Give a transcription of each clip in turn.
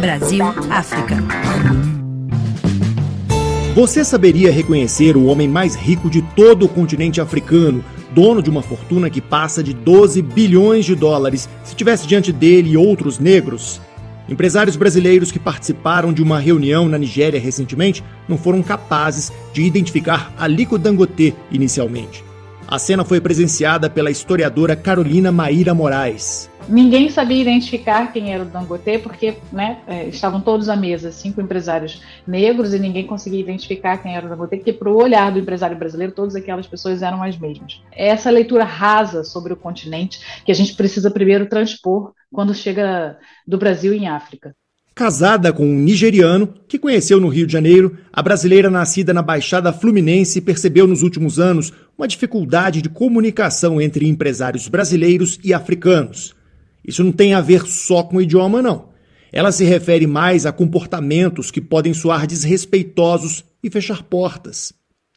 Brasil África. Você saberia reconhecer o homem mais rico de todo o continente africano, dono de uma fortuna que passa de 12 bilhões de dólares, se tivesse diante dele outros negros? Empresários brasileiros que participaram de uma reunião na Nigéria recentemente não foram capazes de identificar Aliko Dangote inicialmente. A cena foi presenciada pela historiadora Carolina Maíra Moraes. Ninguém sabia identificar quem era o Dangote, porque né, é, estavam todos à mesa, cinco empresários negros, e ninguém conseguia identificar quem era o Dangote, porque para o olhar do empresário brasileiro, todas aquelas pessoas eram as mesmas. É essa leitura rasa sobre o continente que a gente precisa primeiro transpor quando chega do Brasil em África. Casada com um nigeriano que conheceu no Rio de Janeiro, a brasileira nascida na Baixada Fluminense percebeu nos últimos anos uma dificuldade de comunicação entre empresários brasileiros e africanos. Isso não tem a ver só com o idioma, não. Ela se refere mais a comportamentos que podem soar desrespeitosos e fechar portas.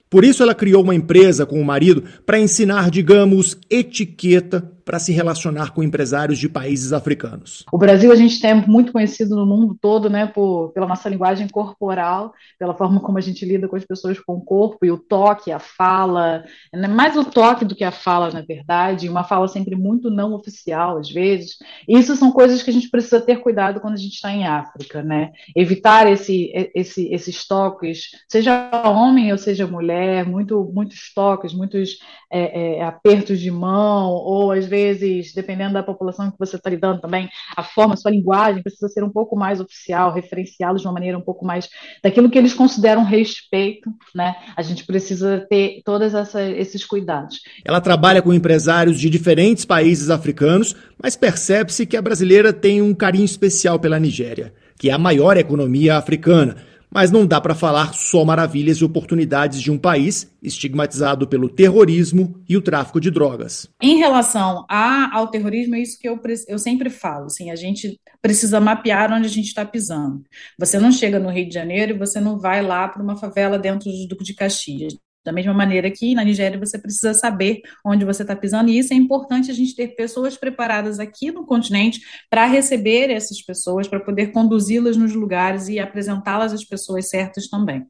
Por isso, ela criou uma empresa com o marido para ensinar, digamos, etiqueta para se relacionar com empresários de países africanos. O Brasil a gente tem muito conhecido no mundo todo, né, por, pela nossa linguagem corporal, pela forma como a gente lida com as pessoas com o corpo e o toque, a fala, né, mais o toque do que a fala, na verdade, uma fala sempre muito não oficial às vezes. Isso são coisas que a gente precisa ter cuidado quando a gente está em África, né? Evitar esse, esse, esses toques, seja homem ou seja mulher, muito, muitos toques, muitos é, é, apertos de mão ou às vezes vezes, dependendo da população que você está lidando também, a forma, a sua linguagem precisa ser um pouco mais oficial, referenciá-los de uma maneira um pouco mais daquilo que eles consideram respeito, né? A gente precisa ter todos esses cuidados. Ela trabalha com empresários de diferentes países africanos, mas percebe-se que a brasileira tem um carinho especial pela Nigéria, que é a maior economia africana mas não dá para falar só maravilhas e oportunidades de um país estigmatizado pelo terrorismo e o tráfico de drogas. Em relação a, ao terrorismo, é isso que eu, eu sempre falo. Assim, a gente precisa mapear onde a gente está pisando. Você não chega no Rio de Janeiro e você não vai lá para uma favela dentro do Duque de Caxias. Da mesma maneira que na Nigéria você precisa saber onde você está pisando, e isso é importante a gente ter pessoas preparadas aqui no continente para receber essas pessoas, para poder conduzi-las nos lugares e apresentá-las às pessoas certas também.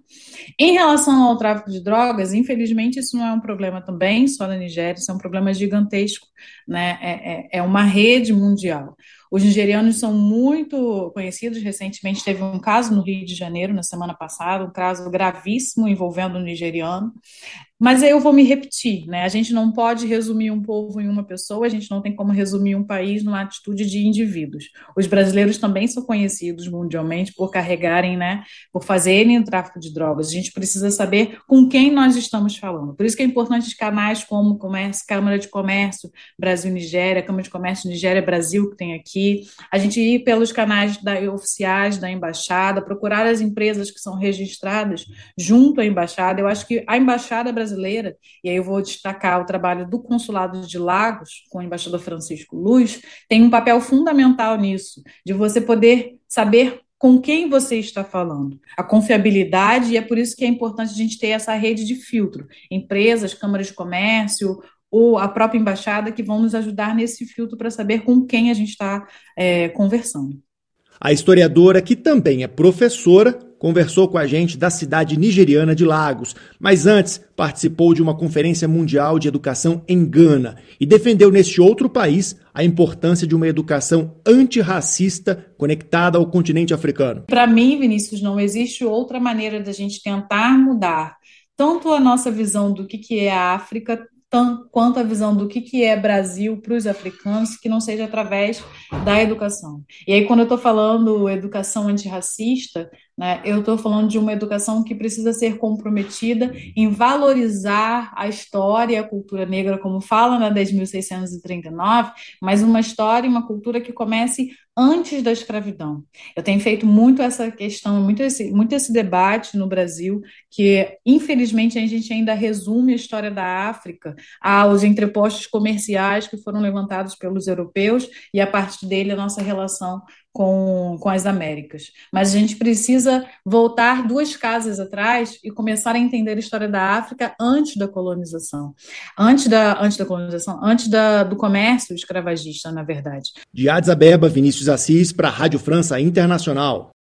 Em relação ao tráfico de drogas, infelizmente isso não é um problema também só na Nigéria, isso é um problema gigantesco, né? é, é, é uma rede mundial. Os nigerianos são muito conhecidos. Recentemente teve um caso no Rio de Janeiro, na semana passada, um caso gravíssimo envolvendo um nigeriano. Mas eu vou me repetir, né? A gente não pode resumir um povo em uma pessoa, a gente não tem como resumir um país numa atitude de indivíduos. Os brasileiros também são conhecidos mundialmente por carregarem, né, por fazerem o tráfico de drogas. A gente precisa saber com quem nós estamos falando. Por isso que é importante canais como Comércio, Câmara de Comércio Brasil-Nigéria, Câmara de Comércio Nigéria-Brasil, que tem aqui. A gente ir pelos canais da, oficiais da embaixada, procurar as empresas que são registradas junto à embaixada. Eu acho que a embaixada brasileira brasileira, e aí eu vou destacar o trabalho do Consulado de Lagos, com o embaixador Francisco Luz, tem um papel fundamental nisso, de você poder saber com quem você está falando, a confiabilidade, e é por isso que é importante a gente ter essa rede de filtro, empresas, câmaras de comércio, ou a própria embaixada que vão nos ajudar nesse filtro para saber com quem a gente está é, conversando. A historiadora, que também é professora, conversou com a gente da cidade nigeriana de Lagos, mas antes participou de uma conferência mundial de educação em Gana e defendeu neste outro país a importância de uma educação antirracista conectada ao continente africano. Para mim, Vinícius, não existe outra maneira da gente tentar mudar tanto a nossa visão do que, que é a África, quanto a visão do que, que é Brasil para os africanos, que não seja através da educação. E aí, quando eu estou falando educação antirracista, né, eu estou falando de uma educação que precisa ser comprometida em valorizar a história e a cultura negra, como fala na 10.639, mas uma história e uma cultura que comece antes da escravidão. Eu tenho feito muito essa questão, muito esse, muito esse debate no Brasil, que infelizmente a gente ainda resume a história da África aos entrepostos comerciais que foram levantados pelos europeus e a partir dele a nossa relação com, com as Américas. Mas a gente precisa voltar duas casas atrás e começar a entender a história da África antes da colonização. Antes da, antes da colonização, antes da, do comércio escravagista, na verdade. De Addis Abeba, Vinícius Assis, para a Rádio França Internacional.